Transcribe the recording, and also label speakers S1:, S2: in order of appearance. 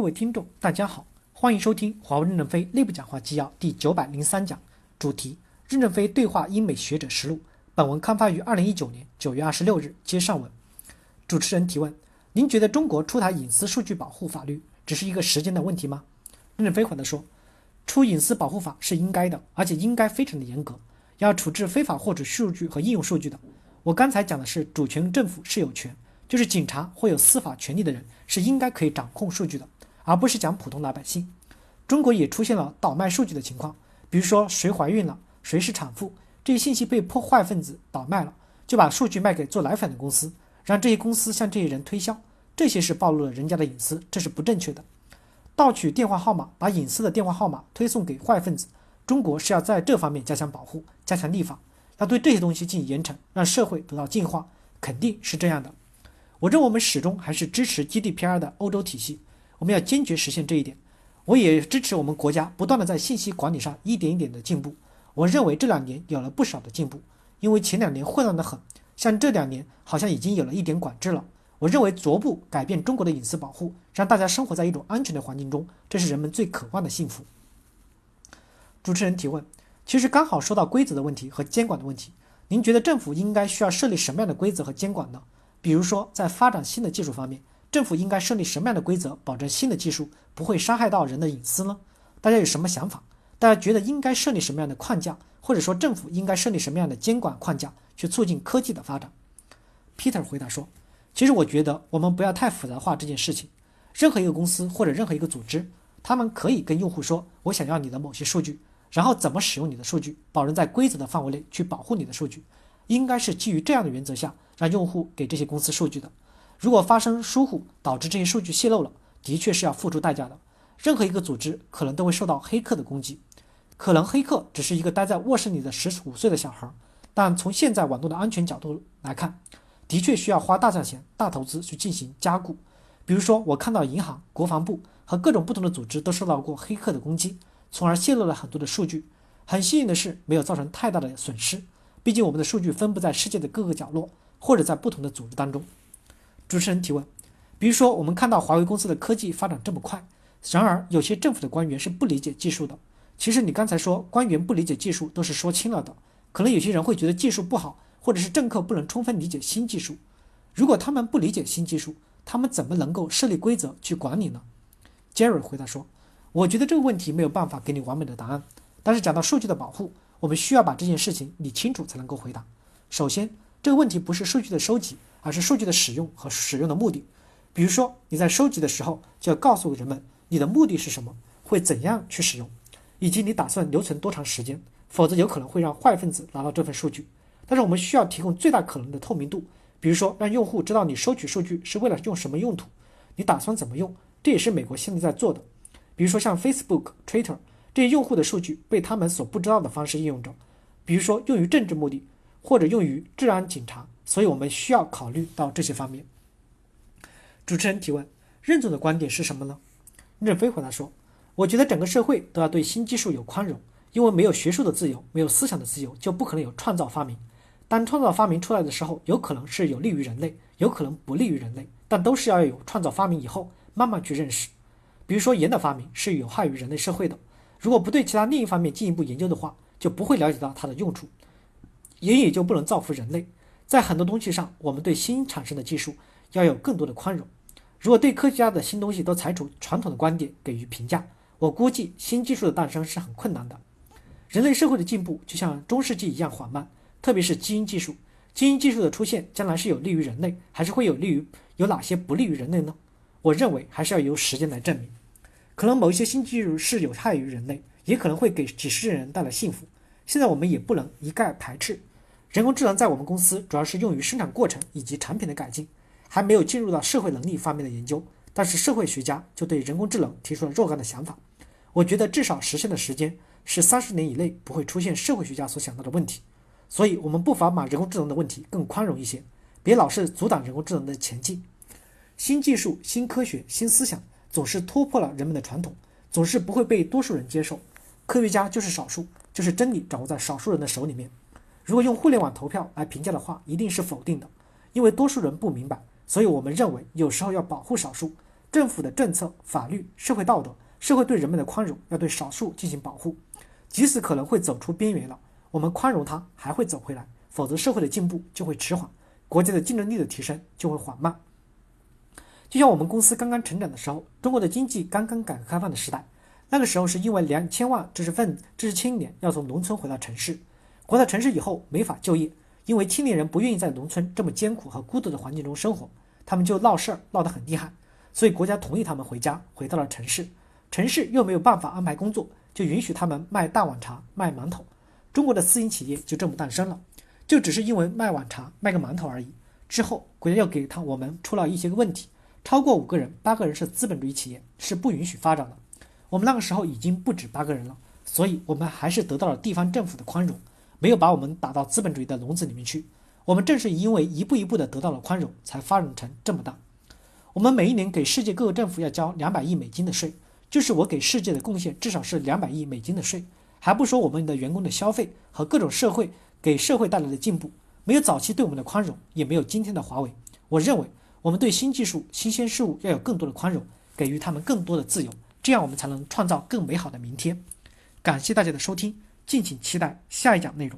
S1: 各位听众，大家好，欢迎收听华为任正非内部讲话纪要第九百零三讲，主题：任正非对话英美学者实录。本文刊发于二零一九年九月二十六日，接上文。主持人提问：您觉得中国出台隐私数据保护法律只是一个时间的问题吗？任正非回答说：出隐私保护法是应该的，而且应该非常的严格，要处置非法获取数据和应用数据的。我刚才讲的是主权政府是有权。就是警察或有司法权利的人是应该可以掌控数据的，而不是讲普通老百姓。中国也出现了倒卖数据的情况，比如说谁怀孕了，谁是产妇，这些信息被破坏分子倒卖了，就把数据卖给做奶粉的公司，让这些公司向这些人推销，这些是暴露了人家的隐私，这是不正确的。盗取电话号码，把隐私的电话号码推送给坏分子，中国是要在这方面加强保护，加强立法，要对这些东西进行严惩，让社会得到净化，肯定是这样的。我认为我们始终还是支持 GDPR 的欧洲体系，我们要坚决实现这一点。我也支持我们国家不断的在信息管理上一点一点的进步。我认为这两年有了不少的进步，因为前两年混乱的很，像这两年好像已经有了一点管制了。我认为逐步改变中国的隐私保护，让大家生活在一种安全的环境中，这是人们最渴望的幸福。主持人提问：其实刚好说到规则的问题和监管的问题，您觉得政府应该需要设立什么样的规则和监管呢？比如说，在发展新的技术方面，政府应该设立什么样的规则，保证新的技术不会伤害到人的隐私呢？大家有什么想法？大家觉得应该设立什么样的框架，或者说政府应该设立什么样的监管框架，去促进科技的发展？Peter 回答说：“其实我觉得我们不要太复杂化这件事情。任何一个公司或者任何一个组织，他们可以跟用户说，我想要你的某些数据，然后怎么使用你的数据，保证在规则的范围内去保护你的数据，应该是基于这样的原则下。”让用户给这些公司数据的，如果发生疏忽导致这些数据泄露了，的确是要付出代价的。任何一个组织可能都会受到黑客的攻击，可能黑客只是一个待在卧室里的十五岁的小孩，但从现在网络的安全角度来看，的确需要花大价钱、大投资去进行加固。比如说，我看到银行、国防部和各种不同的组织都受到过黑客的攻击，从而泄露了很多的数据。很幸运的是，没有造成太大的损失，毕竟我们的数据分布在世界的各个角落。或者在不同的组织当中，主持人提问，比如说我们看到华为公司的科技发展这么快，然而有些政府的官员是不理解技术的。其实你刚才说官员不理解技术都是说轻了的，可能有些人会觉得技术不好，或者是政客不能充分理解新技术。如果他们不理解新技术，他们怎么能够设立规则去管理呢？Jerry 回答说，我觉得这个问题没有办法给你完美的答案，但是讲到数据的保护，我们需要把这件事情理清楚才能够回答。首先。这个问题不是数据的收集，而是数据的使用和使用的目的。比如说，你在收集的时候就要告诉人们你的目的是什么，会怎样去使用，以及你打算留存多长时间，否则有可能会让坏分子拿到这份数据。但是我们需要提供最大可能的透明度，比如说让用户知道你收取数据是为了用什么用途，你打算怎么用，这也是美国现在在做的。比如说像 Facebook、Twitter 这些用户的数据被他们所不知道的方式应用着，比如说用于政治目的。或者用于治安警察，所以我们需要考虑到这些方面。主持人提问：任总的观点是什么呢？任飞回答说：“我觉得整个社会都要对新技术有宽容，因为没有学术的自由，没有思想的自由，就不可能有创造发明。当创造发明出来的时候，有可能是有利于人类，有可能不利于人类，但都是要有创造发明以后慢慢去认识。比如说盐的发明是有害于人类社会的，如果不对其他另一方面进一步研究的话，就不会了解到它的用处。”盐也就不能造福人类。在很多东西上，我们对新产生的技术要有更多的宽容。如果对科学家的新东西都采取传统的观点给予评价，我估计新技术的诞生是很困难的。人类社会的进步就像中世纪一样缓慢，特别是基因技术。基因技术的出现将来是有利于人类，还是会有利于有哪些不利于人类呢？我认为还是要由时间来证明。可能某一些新技术是有害于人类，也可能会给几十亿人带来幸福。现在我们也不能一概排斥。人工智能在我们公司主要是用于生产过程以及产品的改进，还没有进入到社会能力方面的研究。但是社会学家就对人工智能提出了若干的想法。我觉得至少实现的时间是三十年以内不会出现社会学家所想到的问题。所以，我们不妨把人工智能的问题更宽容一些，别老是阻挡人工智能的前进。新技术、新科学、新思想总是突破了人们的传统，总是不会被多数人接受。科学家就是少数，就是真理掌握在少数人的手里面。如果用互联网投票来评价的话，一定是否定的，因为多数人不明白。所以我们认为有时候要保护少数，政府的政策、法律、社会道德、社会对人们的宽容，要对少数进行保护。即使可能会走出边缘了，我们宽容它，还会走回来。否则，社会的进步就会迟缓，国家的竞争力的提升就会缓慢。就像我们公司刚刚成长的时候，中国的经济刚刚改革开放的时代，那个时候是因为两千万知识分子、知识青年要从农村回到城市，回到城市以后没法就业，因为青年人不愿意在农村这么艰苦和孤独的环境中生活，他们就闹事儿闹得很厉害，所以国家同意他们回家，回到了城市。城市又没有办法安排工作，就允许他们卖大碗茶、卖馒头，中国的私营企业就这么诞生了。就只是因为卖碗茶、卖个馒头而已。之后，国家又给他我们出了一些个问题，超过五个人、八个人是资本主义企业，是不允许发展的。我们那个时候已经不止八个人了，所以我们还是得到了地方政府的宽容，没有把我们打到资本主义的笼子里面去。我们正是因为一步一步的得到了宽容，才发展成这么大。我们每一年给世界各个政府要交两百亿美金的税，就是我给世界的贡献至少是两百亿美金的税，还不说我们的员工的消费和各种社会。给社会带来的进步，没有早期对我们的宽容，也没有今天的华为。我认为，我们对新技术、新鲜事物要有更多的宽容，给予他们更多的自由，这样我们才能创造更美好的明天。感谢大家的收听，敬请期待下一讲内容。